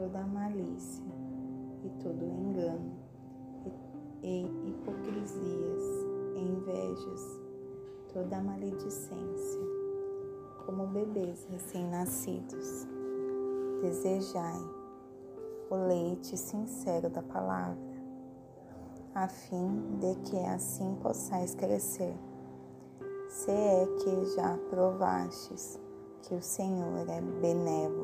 toda malícia e todo engano, e, hipocrisias, e invejas, toda maledicência, como bebês recém-nascidos. Desejai o leite sincero da palavra, a fim de que assim possais crescer. Se é que já provastes que o Senhor é benévolo,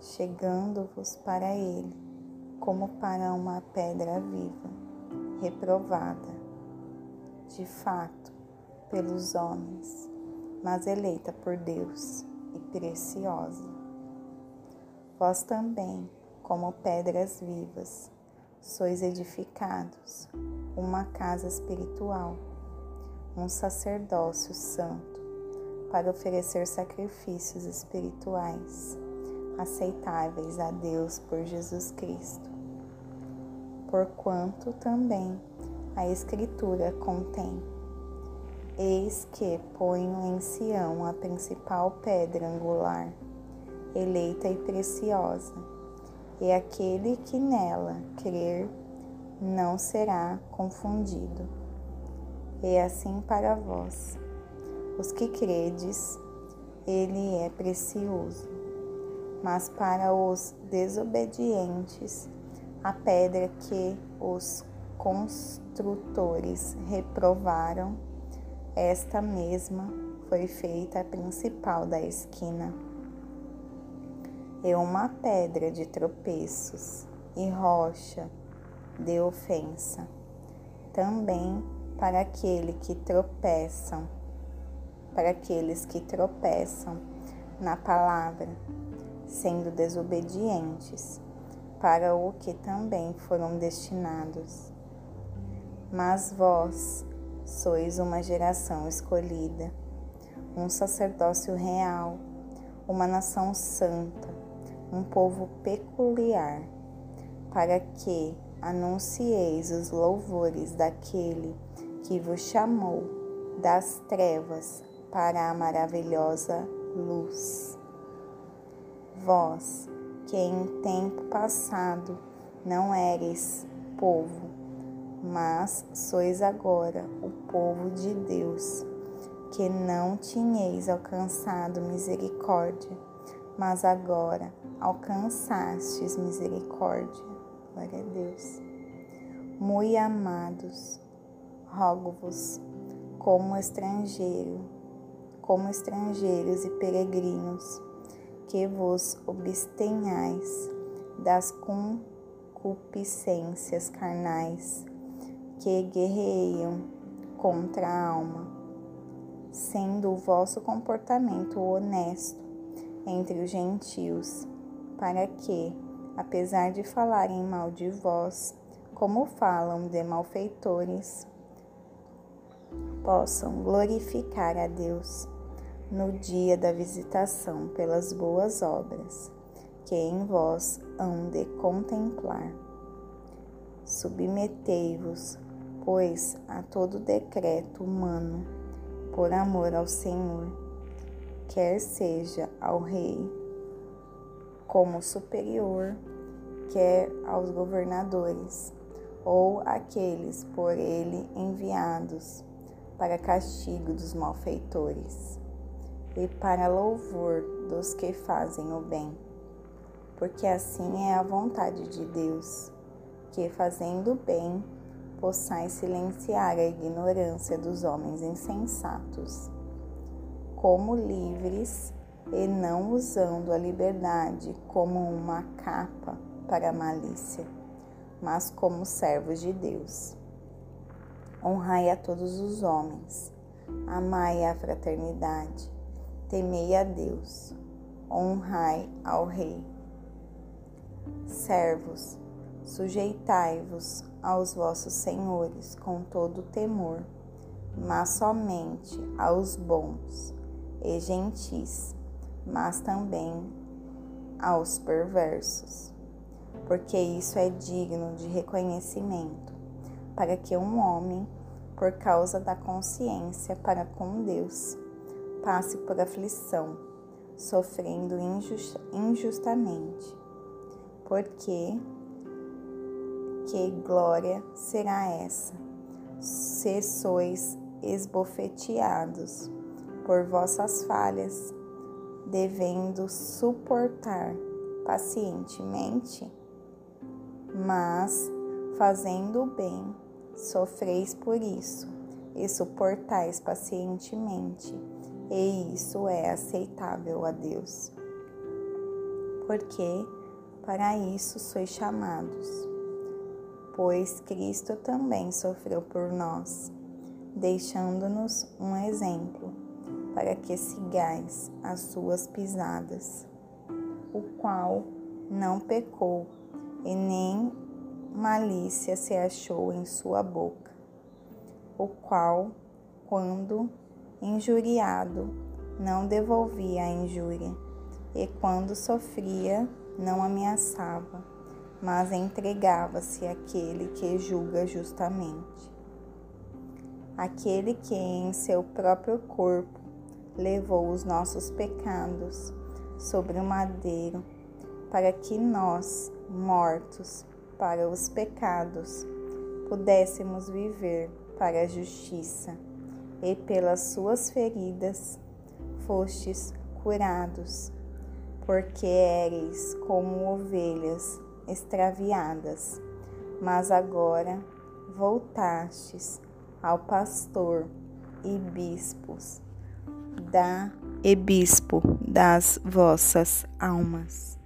chegando-vos para Ele como para uma pedra viva, reprovada, de fato, pelos homens, mas eleita por Deus e preciosa. Vós também, como pedras vivas, sois edificados, uma casa espiritual, um sacerdócio santo, para oferecer sacrifícios espirituais aceitáveis a Deus por Jesus Cristo. Porquanto também a Escritura contém: Eis que ponho em Sião a principal pedra angular, eleita e preciosa, e aquele que nela crer não será confundido. E assim para vós, os que credes, ele é precioso mas para os desobedientes, a pedra que os construtores reprovaram, esta mesma foi feita a principal da esquina. E uma pedra de tropeços e rocha de ofensa, também para aquele que tropeçam, para aqueles que tropeçam na palavra sendo desobedientes, para o que também foram destinados. Mas vós sois uma geração escolhida, um sacerdócio real, uma nação santa, um povo peculiar, para que anuncieis os louvores daquele que vos chamou das trevas para a maravilhosa luz vós que em tempo passado não eres povo, mas sois agora o povo de Deus, que não tinhais alcançado misericórdia, mas agora alcançastes misericórdia. Glória a Deus. Muito amados, rogo-vos como estrangeiro, como estrangeiros e peregrinos, que vos abstenhais das concupiscências carnais que guerreiam contra a alma, sendo o vosso comportamento honesto entre os gentios, para que, apesar de falarem mal de vós, como falam de malfeitores, possam glorificar a Deus no dia da visitação pelas boas obras que em vós hão de contemplar. Submetei-vos, pois, a todo decreto humano, por amor ao Senhor, quer seja ao Rei como superior, quer aos governadores, ou aqueles por ele enviados para castigo dos malfeitores e para louvor dos que fazem o bem, porque assim é a vontade de Deus, que fazendo o bem possais silenciar a ignorância dos homens insensatos, como livres e não usando a liberdade como uma capa para a malícia, mas como servos de Deus. Honrai a todos os homens, amai a fraternidade temei a Deus, honrai ao Rei. Servos, sujeitai-vos aos vossos senhores com todo temor, mas somente aos bons e gentis, mas também aos perversos, porque isso é digno de reconhecimento, para que um homem, por causa da consciência para com Deus, passe por aflição, sofrendo injustamente. Porque que glória será essa? Se sois esbofeteados por vossas falhas, devendo suportar pacientemente, mas fazendo o bem, sofreis por isso e suportais pacientemente, e isso é aceitável a Deus. Porque para isso sois chamados, pois Cristo também sofreu por nós, deixando-nos um exemplo para que sigais as suas pisadas, o qual não pecou e nem malícia se achou em sua boca, o qual, quando injuriado, não devolvia a injúria, e quando sofria, não ameaçava, mas entregava-se àquele que julga justamente. Aquele que em seu próprio corpo levou os nossos pecados sobre o madeiro, para que nós, mortos para os pecados, pudéssemos viver para a justiça, e pelas suas feridas fostes curados, porque éreis como ovelhas extraviadas, mas agora voltastes ao pastor e bispos da e bispo das vossas almas.